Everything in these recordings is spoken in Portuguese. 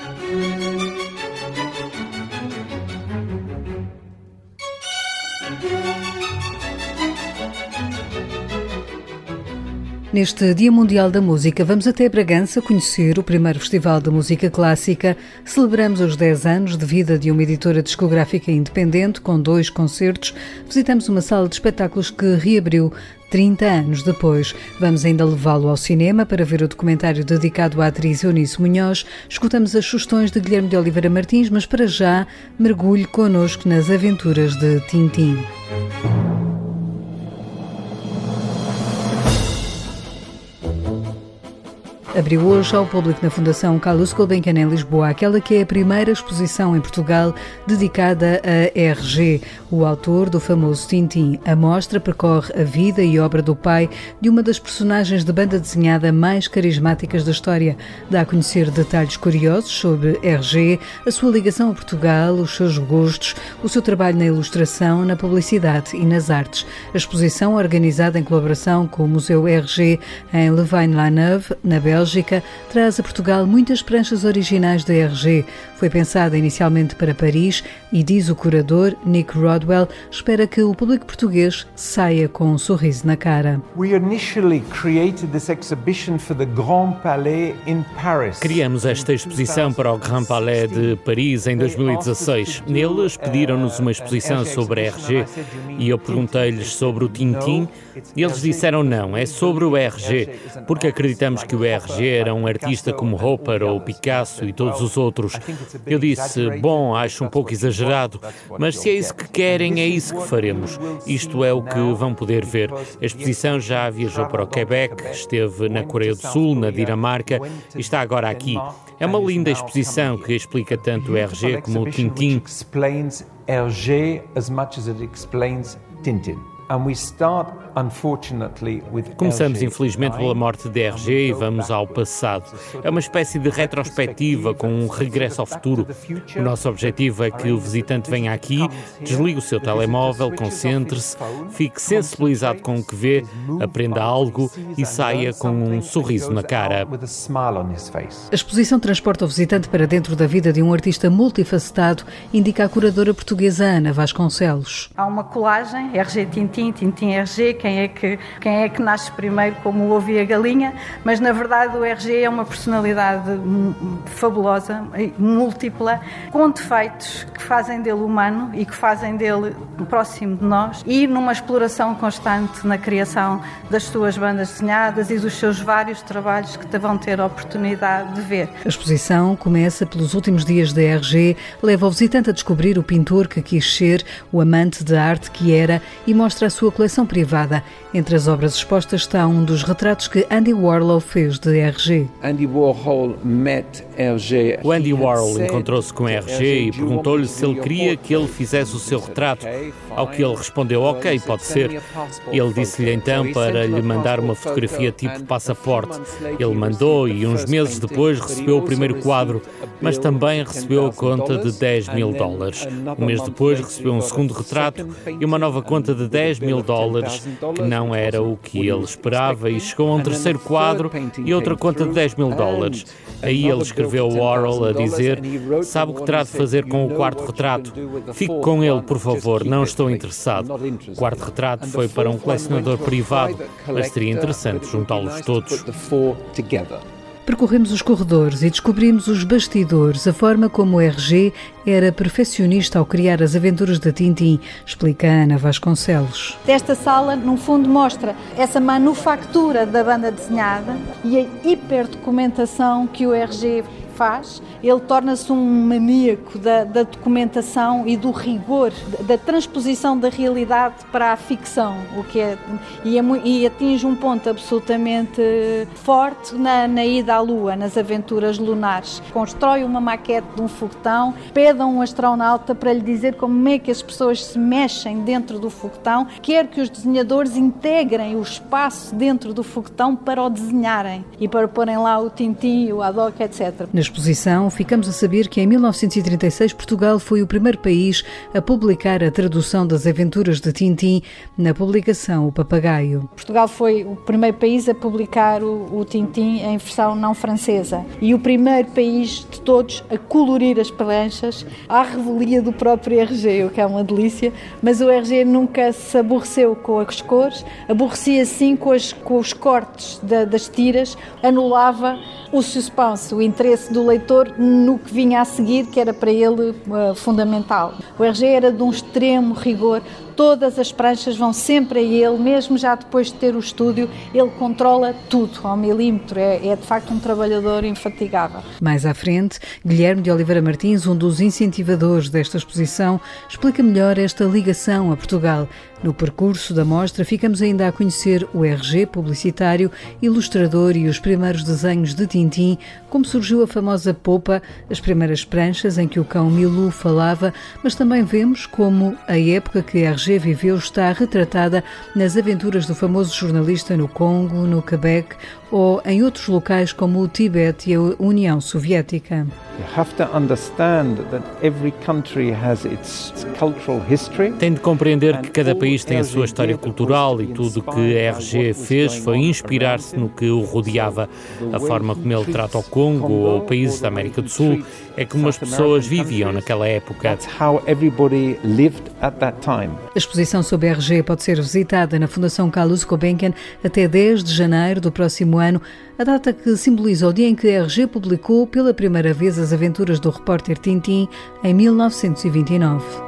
Thank you. Neste Dia Mundial da Música, vamos até Bragança conhecer o primeiro Festival de Música Clássica. Celebramos os 10 anos de vida de uma editora discográfica independente, com dois concertos. Visitamos uma sala de espetáculos que reabriu 30 anos depois. Vamos ainda levá-lo ao cinema para ver o documentário dedicado à atriz Eunice Munhoz. Escutamos as sugestões de Guilherme de Oliveira Martins, mas para já, mergulhe connosco nas aventuras de Tintim. Abriu hoje ao público na Fundação Carlos Gulbenkian em Lisboa, aquela que é a primeira exposição em Portugal dedicada a RG, o autor do famoso Tintim. A mostra percorre a vida e obra do pai de uma das personagens de banda desenhada mais carismáticas da história. Dá a conhecer detalhes curiosos sobre RG, a sua ligação a Portugal, os seus gostos, o seu trabalho na ilustração, na publicidade e nas artes. A exposição, organizada em colaboração com o Museu RG em Louvain-la-Neuve, na Bélgica, Bélgica traz a Portugal muitas pranchas originais da RG. Foi pensada inicialmente para Paris e, diz o curador Nick Rodwell, espera que o público português saia com um sorriso na cara. Criamos esta exposição para o Grand Palais de Paris em 2016. Neles pediram-nos uma exposição sobre a RG e eu perguntei-lhes sobre o Tintim e eles disseram não, é sobre o RG, porque acreditamos que o RG era um artista como Hopper ou Picasso e todos os outros. Eu disse, bom, acho um pouco exagerado, mas se é isso que querem, é isso que faremos. Isto é o que vão poder ver. A exposição já viajou para o Quebec, esteve na Coreia do Sul, na Dinamarca e está agora aqui. É uma linda exposição que explica tanto o RG como o Tintin. RG as much as it explains Tintin. And we start Começamos, infelizmente, pela morte de RG e vamos ao passado. É uma espécie de retrospectiva com um regresso ao futuro. O nosso objetivo é que o visitante venha aqui, desligue o seu telemóvel, concentre-se, fique sensibilizado com o que vê, aprenda algo e saia com um sorriso na cara. A exposição transporta o visitante para dentro da vida de um artista multifacetado, indica a curadora portuguesa Ana Vasconcelos. Há uma colagem, RG Tintim, Tintim RG, quem é que, quem é que nasce primeiro, como o ovo e a galinha, mas na verdade o RG é uma personalidade fabulosa, múltipla, com defeitos que fazem dele humano e que fazem dele próximo de nós e numa exploração constante na criação das suas bandas desenhadas e dos seus vários trabalhos que vão ter a oportunidade de ver. A exposição começa pelos últimos dias da RG, leva o visitante a descobrir o pintor que quis ser, o amante da arte que era e mostra a sua coleção privada entre as obras expostas está um dos retratos que Andy Warhol fez de RG. Andy Warhol met RG. O Andy Warhol encontrou-se com RG e perguntou-lhe se ele queria que ele fizesse o seu retrato, ao que ele respondeu: Ok, pode ser. Ele disse-lhe então para lhe mandar uma fotografia tipo passaporte. Ele mandou e uns meses depois recebeu o primeiro quadro, mas também recebeu a conta de 10 mil dólares. Um mês depois recebeu um segundo retrato e uma nova conta de 10 mil dólares que não era o que ele esperava e chegou a um terceiro quadro e outra conta de 10 mil dólares. Aí ele escreveu Warhol a dizer: Sabe o que terá de fazer com o quarto retrato? Fique com ele, por favor, não estou interessado. O quarto retrato foi para um colecionador privado, mas seria interessante juntá-los todos. Percorremos os corredores e descobrimos os bastidores, a forma como o RG era perfeccionista ao criar as aventuras de Tintim, explica Ana Vasconcelos. Esta sala, no fundo, mostra essa manufatura da banda desenhada e a hiperdocumentação que o RG faz, ele torna-se um maníaco da, da, documentação e do rigor, da transposição da realidade para a ficção, o que é e, é, e atinge um ponto absolutamente forte na, na, ida à Lua, nas aventuras lunares. Constrói uma maquete de um foguetão, pede a um astronauta para lhe dizer como é que as pessoas se mexem dentro do foguetão, quer que os desenhadores integrem o espaço dentro do foguetão para o desenharem e para porem lá o tintim, o adoc, etc. Nas exposição, ficamos a saber que em 1936 Portugal foi o primeiro país a publicar a tradução das aventuras de Tintim na publicação O Papagaio. Portugal foi o primeiro país a publicar o, o Tintim em versão não francesa e o primeiro país de todos a colorir as pranchas à revelia do próprio RG, o que é uma delícia, mas o RG nunca se aborreceu com as cores, aborrecia sim com, as, com os cortes da, das tiras, anulava o suspense, o interesse do leitor no que vinha a seguir, que era para ele uh, fundamental. O RG era de um extremo rigor, todas as pranchas vão sempre a ele, mesmo já depois de ter o estúdio, ele controla tudo ao milímetro, é, é de facto um trabalhador infatigável. Mais à frente, Guilherme de Oliveira Martins, um dos incentivadores desta exposição, explica melhor esta ligação a Portugal. No percurso da mostra, ficamos ainda a conhecer o RG publicitário, ilustrador e os primeiros desenhos de Tintim, como surgiu a famosa popa, as primeiras pranchas em que o cão Milu falava, mas também vemos como a época que RG viveu está retratada nas aventuras do famoso jornalista no Congo, no Quebec ou em outros locais como o Tibete e a União Soviética. Tem de compreender que cada país tem a sua história cultural e tudo o que a RG fez foi inspirar-se no que o rodeava. A forma como ele trata o Congo ou países da América do Sul é como as pessoas viviam naquela época. A exposição sobre a RG pode ser visitada na Fundação Carlos Gulbenkian até 10 de janeiro do próximo ano, a data que simboliza o dia em que a RG publicou pela primeira vez as aventuras do repórter Tintin em 1929.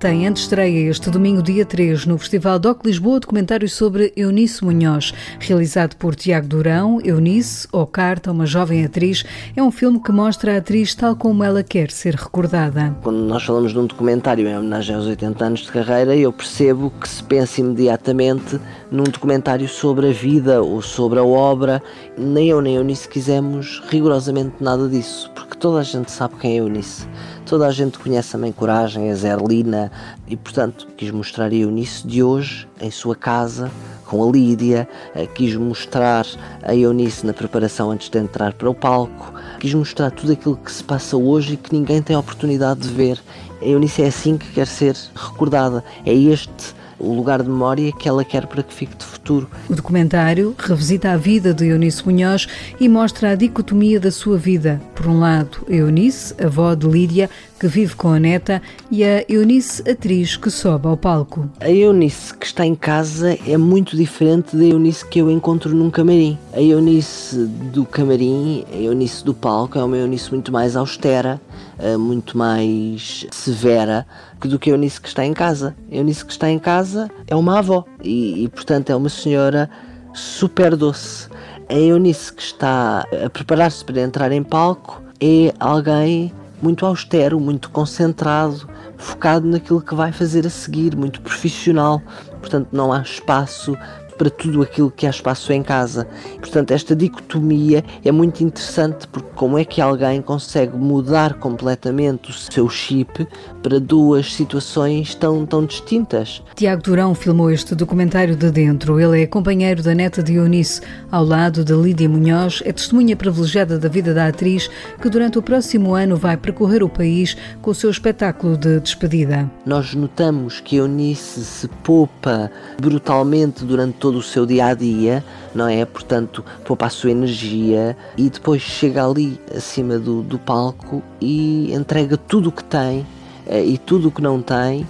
Tem antestreia este domingo, dia 3, no Festival DOC Lisboa, documentário sobre Eunice Munhoz, realizado por Tiago Durão. Eunice, ou Carta, uma jovem atriz, é um filme que mostra a atriz tal como ela quer ser recordada. Quando nós falamos de um documentário em homenagem aos 80 anos de carreira, eu percebo que se pensa imediatamente num documentário sobre a vida ou sobre a obra. Nem eu nem a Eunice quisemos rigorosamente nada disso, porque toda a gente sabe quem é Eunice. Toda a gente conhece a Mãe Coragem, a Zerlina, e portanto quis mostrar a Eunice de hoje, em sua casa, com a Lídia, eh, quis mostrar a Eunice na preparação antes de entrar para o palco, quis mostrar tudo aquilo que se passa hoje e que ninguém tem a oportunidade de ver. A Eunice é assim que quer ser recordada, é este o lugar de memória que ela quer para que fique de futuro. O documentário revisita a vida de Eunice Munhoz e mostra a dicotomia da sua vida. Por um lado, Eunice, avó de Lídia, que vive com a neta, e a Eunice, atriz, que sobe ao palco. A Eunice que está em casa é muito diferente da Eunice que eu encontro num camarim. A Eunice do camarim, a Eunice do palco, é uma Eunice muito mais austera, eh, muito mais severa do que a Eunice que está em casa. A Eunice que está em casa é uma avó e, e portanto, é uma senhora super doce. A Eunice que está a preparar-se para entrar em palco é alguém muito austero, muito concentrado, focado naquilo que vai fazer a seguir, muito profissional. Portanto, não há espaço para tudo aquilo que há espaço em casa. Portanto, esta dicotomia é muito interessante porque como é que alguém consegue mudar completamente o seu chip para duas situações tão, tão distintas? Tiago Durão filmou este documentário de dentro. Ele é companheiro da neta de Eunice, ao lado de Lídia Munhoz, é testemunha privilegiada da vida da atriz que durante o próximo ano vai percorrer o país com o seu espetáculo de despedida. Nós notamos que Eunice se poupa brutalmente durante todo todo o seu dia a dia, não é? Portanto, poupa a sua energia e depois chega ali acima do, do palco e entrega tudo o que tem eh, e tudo o que não tem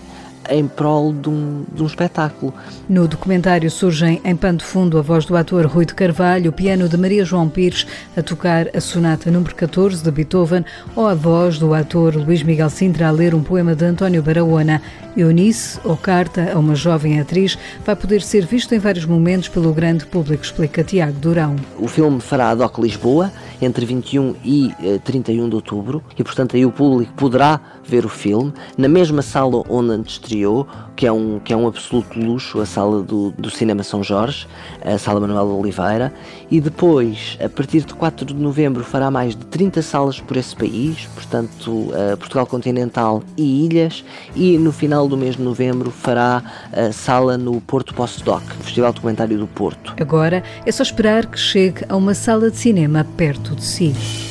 em prol de um, de um, espetáculo. No documentário surgem em pano de fundo a voz do ator Rui de Carvalho, o piano de Maria João Pires a tocar a sonata número 14 de Beethoven ou a voz do ator Luís Miguel Sintra a ler um poema de António Barahona. Eunice, ou Carta a uma jovem atriz, vai poder ser visto em vários momentos pelo grande público, explica Tiago Durão. O filme fará a DOC Lisboa entre 21 e 31 eh, de outubro e, portanto, aí o público poderá ver o filme na mesma sala onde estreou, que é um, que é um absoluto luxo, a sala do, do Cinema São Jorge, a sala Manuel Oliveira, e depois, a partir de 4 de novembro, fará mais de 30 salas por esse país, portanto, uh, Portugal continental e ilhas, e no final do mês de novembro fará a sala no Porto Postdoc, Festival Documentário do Porto. Agora é só esperar que chegue a uma sala de cinema perto de si.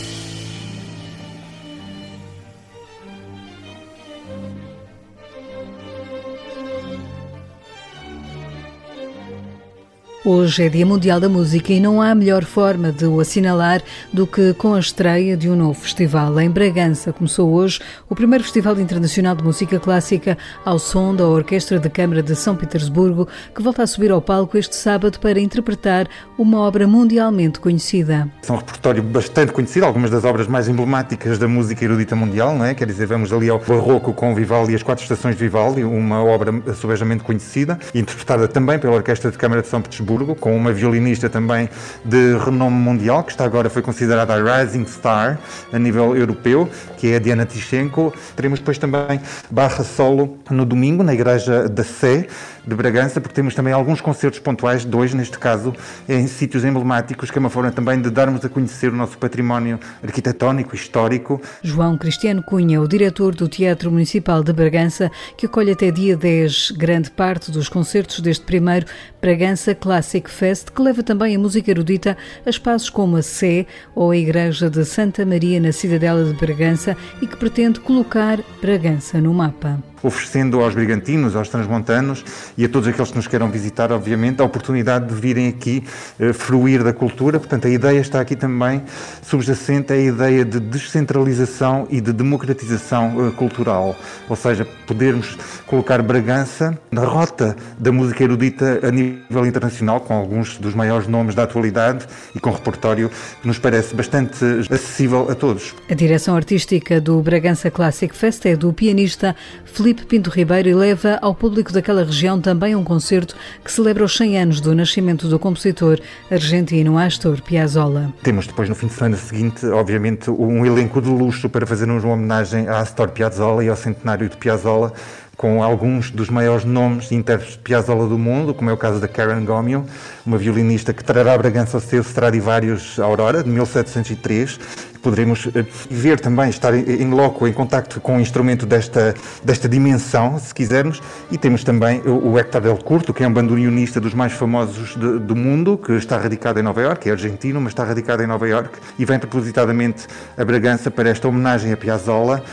Hoje é Dia Mundial da Música e não há melhor forma de o assinalar do que com a estreia de um novo festival. Em Bragança começou hoje o primeiro Festival Internacional de Música Clássica ao som da Orquestra de Câmara de São Petersburgo, que volta a subir ao palco este sábado para interpretar uma obra mundialmente conhecida. É um repertório bastante conhecido, algumas das obras mais emblemáticas da música erudita mundial, não é? Quer dizer, vamos ali ao Barroco com Vivaldi e as Quatro Estações de Vivaldi, uma obra subejamente conhecida, interpretada também pela Orquestra de Câmara de São Petersburgo com uma violinista também de renome mundial, que está agora foi considerada a Rising Star a nível europeu, que é a Diana Tichenko. Teremos depois também barra solo no domingo, na Igreja da Sé, de Bragança, porque temos também alguns concertos pontuais, dois neste caso, em sítios emblemáticos, que é uma forma também de darmos a conhecer o nosso património arquitetónico, histórico. João Cristiano Cunha, o diretor do Teatro Municipal de Bragança, que acolhe até dia 10 grande parte dos concertos deste primeiro Bragança Classic Fest, que leva também a música erudita a espaços como a Sé ou a Igreja de Santa Maria na Cidadela de Bragança e que pretende colocar Bragança no mapa oferecendo aos brigantinos, aos transmontanos e a todos aqueles que nos queiram visitar, obviamente, a oportunidade de virem aqui uh, fruir da cultura. Portanto, a ideia está aqui também subjacente à ideia de descentralização e de democratização uh, cultural, ou seja, podermos colocar Bragança na rota da música erudita a nível internacional, com alguns dos maiores nomes da atualidade e com repertório que nos parece bastante acessível a todos. A direção artística do Bragança Classic Fest é do pianista Felipe Filipe Pinto Ribeiro e leva ao público daquela região também um concerto que celebra os 100 anos do nascimento do compositor argentino Astor Piazzolla. Temos depois no fim de semana seguinte, obviamente, um elenco de luxo para fazermos uma homenagem a Astor Piazzolla e ao centenário de Piazzolla com alguns dos maiores nomes e intérpretes de Piazzolla do mundo, como é o caso da Karen Gomil, uma violinista que trará Bragança ao seu Stradivarius Aurora, de 1703, poderemos eh, ver também, estar em loco, em contacto com um instrumento desta, desta dimensão, se quisermos, e temos também o, Héctor Del Curto, que é um bandurionista dos mais famosos de, do mundo, que está radicado em Nova Iorque, é argentino, mas está radicado em Nova Iorque, e vem propositadamente a Bragança para esta homenagem a Piazzolla,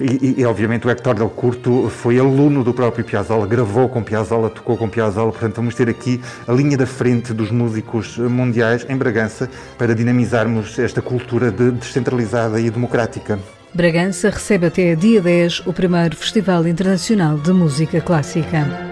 e, e, obviamente o Hector Del Curto foi aluno do próprio Piazzolla, gravou com Piazzolla, tocou com Piazzolla, portanto vamos ter aqui a linha da frente dos músicos mundiais em Bragança para dinamizarmos esta cultura de descentralizada e democrática. Bragança recebe até dia 10 o primeiro Festival Internacional de Música Clássica.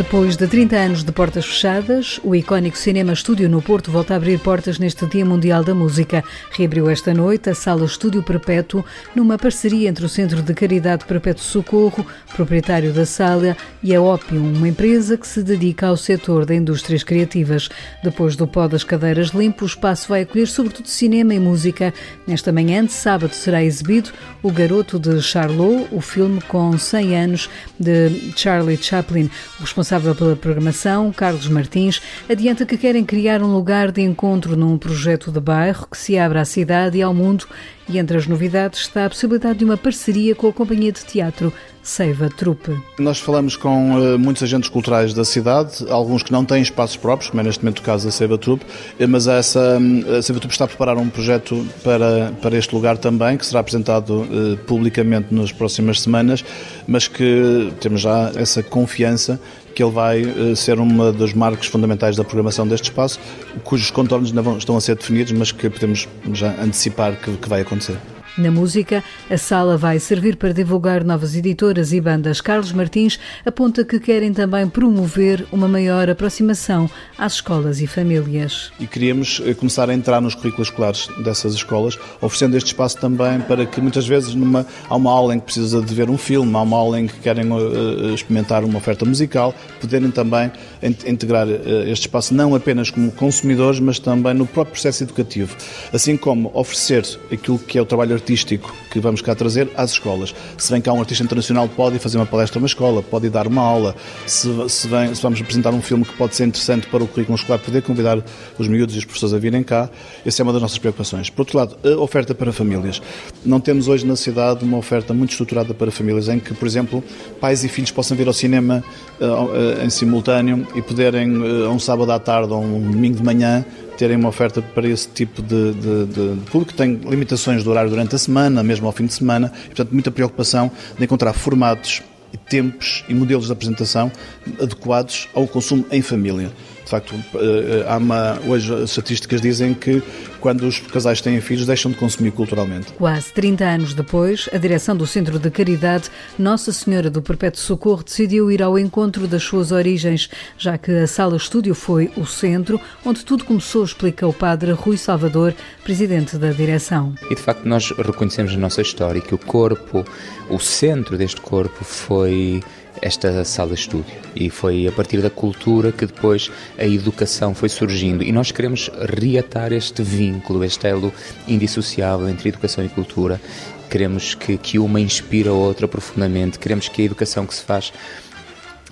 Depois de 30 anos de portas fechadas, o icónico Cinema Estúdio no Porto volta a abrir portas neste Dia Mundial da Música. Reabriu esta noite a Sala Estúdio Perpétuo, numa parceria entre o Centro de Caridade Perpétuo Socorro, proprietário da sala, e a Opium, uma empresa que se dedica ao setor de indústrias criativas. Depois do pó das cadeiras limpo, o espaço vai acolher sobretudo cinema e música. Nesta manhã de sábado será exibido O Garoto de Charlot, o filme com 100 anos de Charlie Chaplin. O responsável responsável pela programação, Carlos Martins, adianta que querem criar um lugar de encontro num projeto de bairro que se abra à cidade e ao mundo. E entre as novidades está a possibilidade de uma parceria com a companhia de teatro Seiva Trupe. Nós falamos com uh, muitos agentes culturais da cidade, alguns que não têm espaços próprios, como é neste momento o caso da Seiva Trupe, eh, mas essa, hum, a Seiva Trupe está a preparar um projeto para, para este lugar também, que será apresentado uh, publicamente nas próximas semanas, mas que temos já essa confiança que ele vai ser uma dos marcos fundamentais da programação deste espaço, cujos contornos vão, estão a ser definidos, mas que podemos já antecipar que, que vai acontecer. Na música, a sala vai servir para divulgar novas editoras e bandas. Carlos Martins aponta que querem também promover uma maior aproximação às escolas e famílias. E queríamos eh, começar a entrar nos currículos escolares dessas escolas, oferecendo este espaço também para que muitas vezes numa, há uma aula em que precisa de ver um filme, há uma aula em que querem uh, experimentar uma oferta musical, poderem também integrar este espaço não apenas como consumidores, mas também no próprio processo educativo. Assim como oferecer aquilo que é o trabalho artístico que vamos cá trazer às escolas. Se vem cá um artista internacional, pode fazer uma palestra numa escola, pode dar uma aula. Se, se, vem, se vamos apresentar um filme que pode ser interessante para o currículo escolar, poder convidar os miúdos e os professores a virem cá, essa é uma das nossas preocupações. Por outro lado, a oferta para famílias. Não temos hoje na cidade uma oferta muito estruturada para famílias, em que, por exemplo, pais e filhos possam vir ao cinema uh, uh, em simultâneo e poderem, uh, um sábado à tarde ou um domingo de manhã, terem uma oferta para esse tipo de, de, de, de público, que tem limitações de horário durante a semana, mesmo ao fim de semana, e, portanto, muita preocupação de encontrar formatos e tempos e modelos de apresentação adequados ao consumo em família. De facto, eh, há uma, hoje as estatísticas dizem que quando os casais têm filhos deixam de consumir culturalmente. Quase 30 anos depois, a direção do Centro de Caridade Nossa Senhora do Perpétuo Socorro decidiu ir ao encontro das suas origens, já que a sala estúdio foi o centro onde tudo começou, explica o padre Rui Salvador, presidente da direção. E de facto nós reconhecemos na nossa história que o corpo, o centro deste corpo foi esta sala estúdio. E foi a partir da cultura que depois a educação foi surgindo. E nós queremos reatar este vínculo, este elo indissociável entre educação e cultura. Queremos que, que uma inspire a outra profundamente. Queremos que a educação que se faz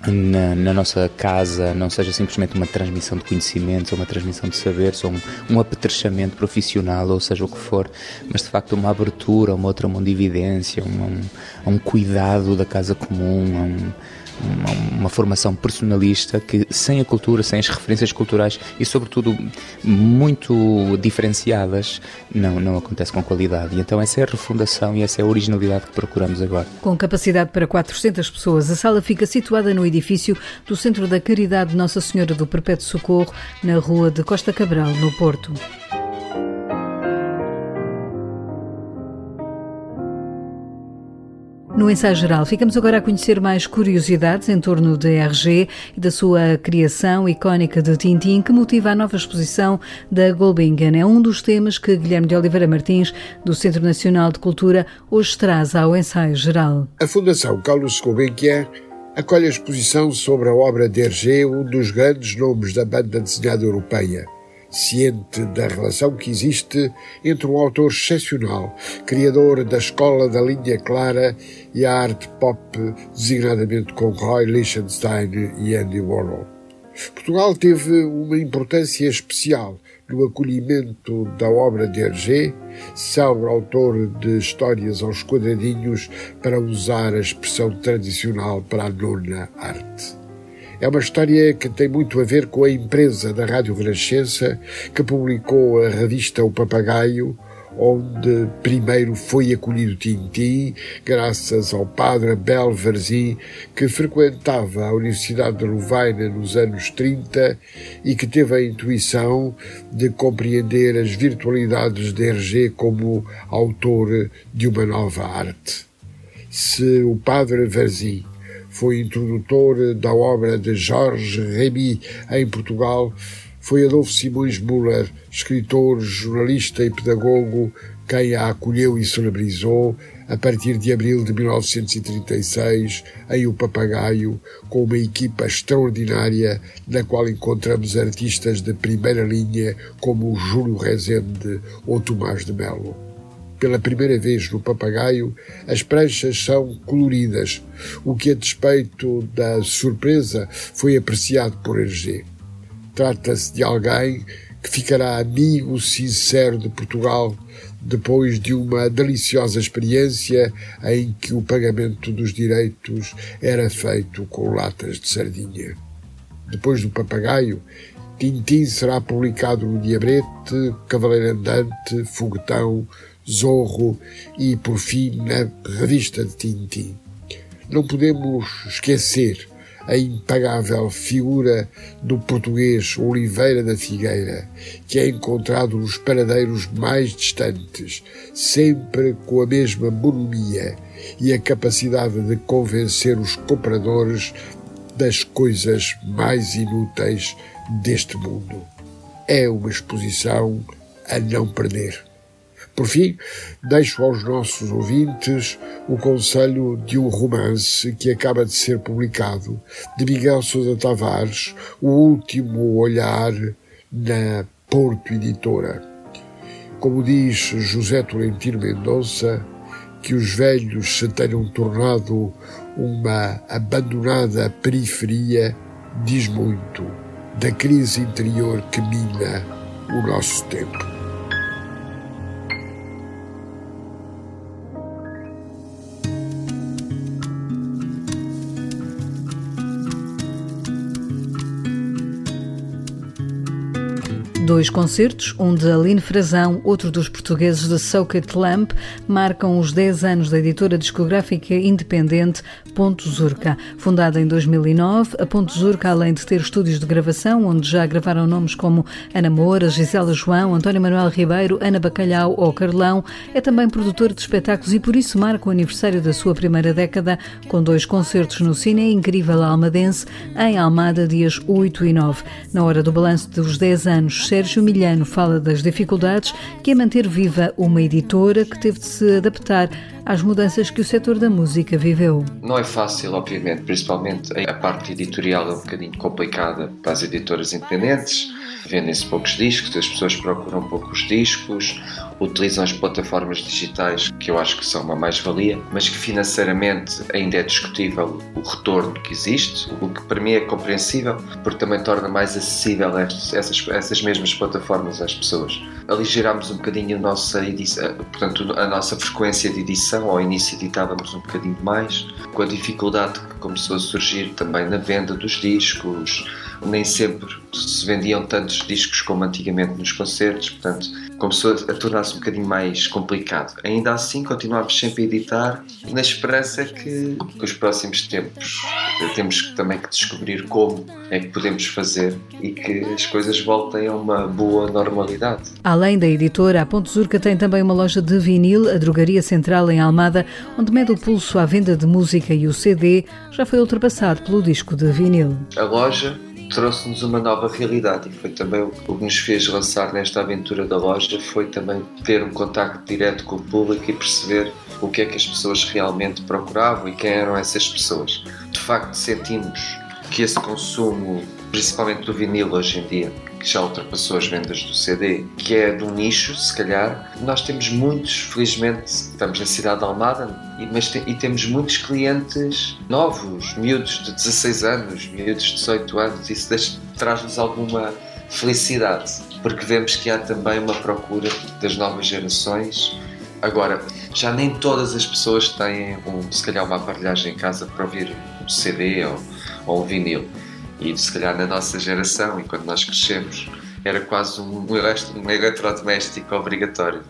na, na, nossa casa não seja simplesmente uma transmissão de conhecimentos ou uma transmissão de saberes ou um, um apetrechamento profissional ou seja o que for, mas de facto uma abertura, uma outra mundividência, um, um, um cuidado da casa comum, um, uma, uma, formação personalista que, sem a cultura, sem as referências culturais e, sobretudo, muito diferenciadas, não, não acontece com qualidade. E então, essa é a refundação e essa é a originalidade que procuramos agora. Com capacidade para 400 pessoas, a sala fica situada no edifício do Centro da Caridade Nossa Senhora do Perpétuo Socorro, na Rua de Costa Cabral, no Porto. No ensaio geral, ficamos agora a conhecer mais curiosidades em torno da RG e da sua criação icónica de Tintin, que motiva a nova exposição da Gulbenkian. É um dos temas que Guilherme de Oliveira Martins, do Centro Nacional de Cultura, hoje traz ao ensaio geral. A Fundação Carlos Gulbenkian acolhe a exposição sobre a obra de Hergé, um dos grandes nomes da banda desenhada europeia ciente da relação que existe entre um autor excepcional, criador da escola da linha clara e a arte pop, designadamente com Roy Lichtenstein e Andy Warhol. Portugal teve uma importância especial no acolhimento da obra de Hergé, célebre autor de histórias aos quadradinhos, para usar a expressão tradicional para a nona arte. É uma história que tem muito a ver com a empresa da Rádio Renascença que publicou a revista O Papagaio, onde primeiro foi acolhido Tintim, graças ao padre Abel Varzim, que frequentava a Universidade de Louvaina nos anos 30 e que teve a intuição de compreender as virtualidades de Hergé como autor de uma nova arte. Se o padre Varzim foi introdutor da obra de Jorge Remy em Portugal, foi Adolfo Simões Müller, escritor, jornalista e pedagogo, quem a acolheu e celebrizou a partir de abril de 1936 em O Papagaio, com uma equipa extraordinária na qual encontramos artistas de primeira linha como Júlio Rezende ou Tomás de Melo pela primeira vez no papagaio, as pranchas são coloridas, o que, a despeito da surpresa, foi apreciado por Hergé. Trata-se de alguém que ficará amigo sincero de Portugal depois de uma deliciosa experiência em que o pagamento dos direitos era feito com latas de sardinha. Depois do papagaio, Tintim será publicado no Diabrete, Cavaleiro Andante, Foguetão, Zorro e, por fim, na revista de Tintin. Não podemos esquecer a impagável figura do português Oliveira da Figueira, que é encontrado nos paradeiros mais distantes, sempre com a mesma bonomia e a capacidade de convencer os compradores das coisas mais inúteis deste mundo. É uma exposição a não perder. Por fim, deixo aos nossos ouvintes o conselho de um romance que acaba de ser publicado, de Miguel Sousa Tavares, O Último Olhar, na Porto Editora. Como diz José Tolentino Mendonça, que os velhos se tenham tornado uma abandonada periferia diz muito da crise interior que mina o nosso tempo. Dois concertos, um de Aline Frazão, outro dos portugueses de Socket Lamp, marcam os 10 anos da editora discográfica independente Ponto Zurca. Fundada em 2009, a Ponto Zurca, além de ter estúdios de gravação, onde já gravaram nomes como Ana Moura, Gisela João, António Manuel Ribeiro, Ana Bacalhau ou Carlão, é também produtor de espetáculos e por isso marca o aniversário da sua primeira década com dois concertos no Cine Incrível Almadense, em Almada, dias 8 e 9. Na hora do balanço dos 10 anos, Sérgio Milhano fala das dificuldades que é manter viva uma editora que teve de se adaptar às mudanças que o setor da música viveu. Não é fácil, obviamente, principalmente a parte editorial é um bocadinho complicada para as editoras independentes vendem-se poucos discos, as pessoas procuram poucos discos, utilizam as plataformas digitais, que eu acho que são uma mais-valia, mas que financeiramente ainda é discutível o retorno que existe, o que para mim é compreensível, porque também torna mais acessível essas, essas mesmas plataformas às pessoas. Aligerámos um bocadinho a nossa, edição, portanto, a nossa frequência de edição, ao início editávamos um bocadinho mais, com a dificuldade que começou a surgir também na venda dos discos, nem sempre se vendiam tantos discos como antigamente nos concertos, portanto começou a tornar-se um bocadinho mais complicado. Ainda assim, continuamos sempre a editar, na esperança que, que os próximos tempos temos também que descobrir como é que podemos fazer e que as coisas voltem a uma boa normalidade. Além da editora, a Ponte Zurca tem também uma loja de vinil, a Drogaria Central em Almada, onde mede o pulso à venda de música e o CD já foi ultrapassado pelo disco de vinil. A loja trouxe-nos uma nova realidade e foi também o que nos fez lançar nesta aventura da loja foi também ter um contacto direto com o público e perceber o que é que as pessoas realmente procuravam e quem eram essas pessoas. De facto, sentimos que esse consumo, principalmente do vinil hoje em dia, que já ultrapassou as vendas do CD, que é do nicho, se calhar. Nós temos muitos, felizmente, estamos na cidade de Almada, mas e temos muitos clientes novos, miúdos de 16 anos, miúdos de 18 anos, isso traz-nos alguma felicidade, porque vemos que há também uma procura das novas gerações. Agora, já nem todas as pessoas têm, um, se calhar, uma aparelhagem em casa para ouvir um CD ou, ou um vinil e se calhar na nossa geração, e quando nós crescemos, era quase um, um eletrodoméstico obrigatório.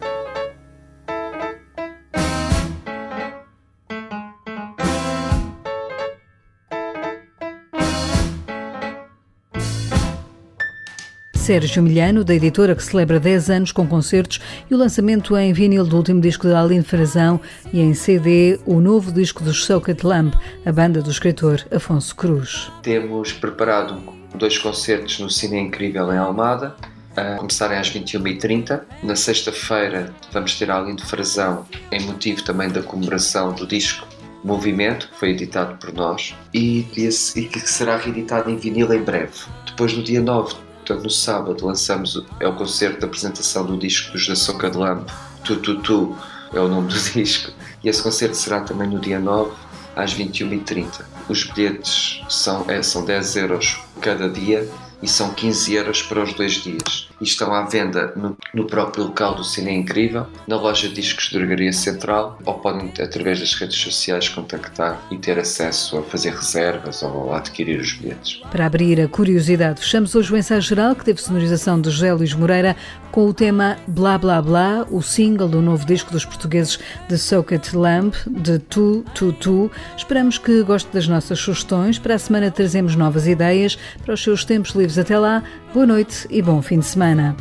Sérgio Milhano, da editora que celebra 10 anos com concertos e o lançamento em vinil do último disco de Aline Frazão e em CD o novo disco dos Socket Lamp, a banda do escritor Afonso Cruz. Temos preparado dois concertos no Cine Incrível em Almada, a começarem às 21h30. Na sexta-feira vamos ter a Aline Frazão em motivo também da comemoração do disco Movimento, que foi editado por nós e, e que será reeditado em vinil em breve. Depois, no dia 9, Portanto, no sábado lançamos é o concerto de apresentação do disco dos da Soca de Lampo, Tu Tu Tu é o nome do disco, e esse concerto será também no dia 9 às 21h30. Os bilhetes são, é, são 10 euros cada dia e são 15 euros para os dois dias. E estão à venda no, no próprio local do Cine Incrível, na loja de discos de Drogaria Central, ou podem, através das redes sociais, contactar e ter acesso a fazer reservas ou a adquirir os bilhetes. Para abrir a curiosidade, fechamos hoje o ensaio geral, que teve sonorização de José Luís Moreira, com o tema Blá Blá Blá, o single do novo disco dos portugueses de Socket Lamp, de Tu Tu Tu. Esperamos que goste das nossas sugestões. Para a semana trazemos novas ideias para os seus tempos livres. Até lá, boa noite e bom fim de semana.